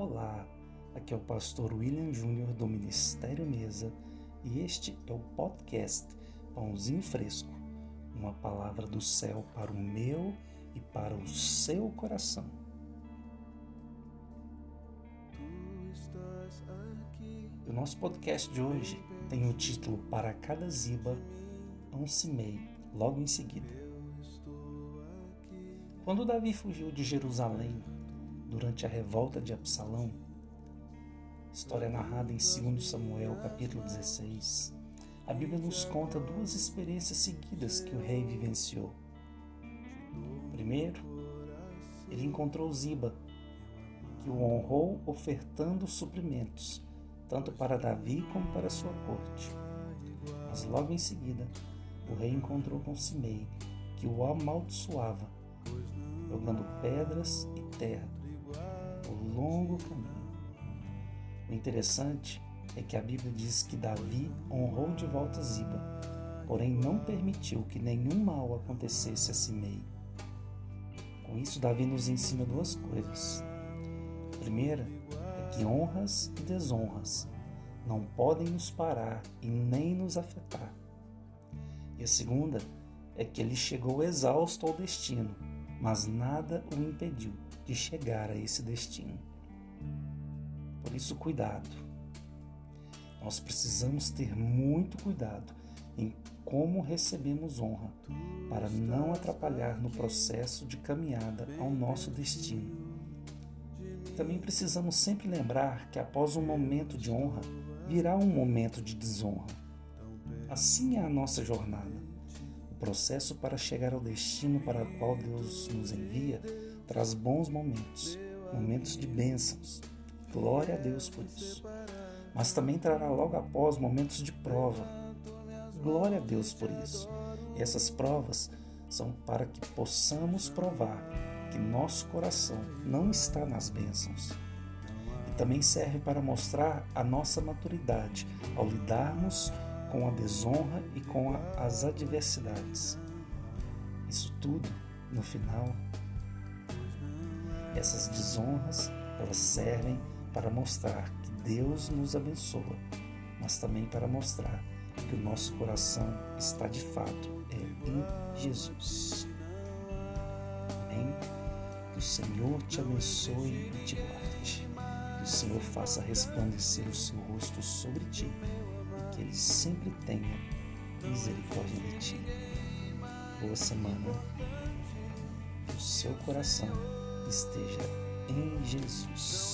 Olá, aqui é o pastor William Júnior do Ministério Mesa e este é o podcast Pãozinho Fresco, uma palavra do céu para o meu e para o seu coração. O nosso podcast de hoje tem o título Para cada ziba, um cimei, logo em seguida. Quando Davi fugiu de Jerusalém durante a revolta de Absalão, história narrada em 2 Samuel, capítulo 16, a Bíblia nos conta duas experiências seguidas que o rei vivenciou. Primeiro, ele encontrou Ziba, que o honrou ofertando suprimentos, tanto para Davi como para sua corte. Mas logo em seguida, o rei encontrou com Simei, que o amaldiçoava, jogando pedras e terra longo caminho. O interessante é que a Bíblia diz que Davi honrou de volta Ziba, porém não permitiu que nenhum mal acontecesse a Simei. Com isso, Davi nos ensina duas coisas. A primeira é que honras e desonras não podem nos parar e nem nos afetar. E a segunda é que ele chegou exausto ao destino, mas nada o impediu de chegar a esse destino. Por isso, cuidado. Nós precisamos ter muito cuidado em como recebemos honra, para não atrapalhar no processo de caminhada ao nosso destino. Também precisamos sempre lembrar que após um momento de honra, virá um momento de desonra. Assim é a nossa jornada. Processo para chegar ao destino para o qual Deus nos envia traz bons momentos, momentos de bênçãos. Glória a Deus por isso. Mas também trará logo após momentos de prova. Glória a Deus por isso. E essas provas são para que possamos provar que nosso coração não está nas bênçãos. E também serve para mostrar a nossa maturidade ao lidarmos com a desonra e com a, as adversidades. Isso tudo, no final, essas desonras, elas servem para mostrar que Deus nos abençoa, mas também para mostrar que o nosso coração está de fato é em Jesus. Amém? Que o Senhor te abençoe e te guarde. Que o Senhor faça resplandecer o seu rosto sobre ti que Ele sempre tenha misericórdia de ti. Boa semana. Que o seu coração esteja em Jesus.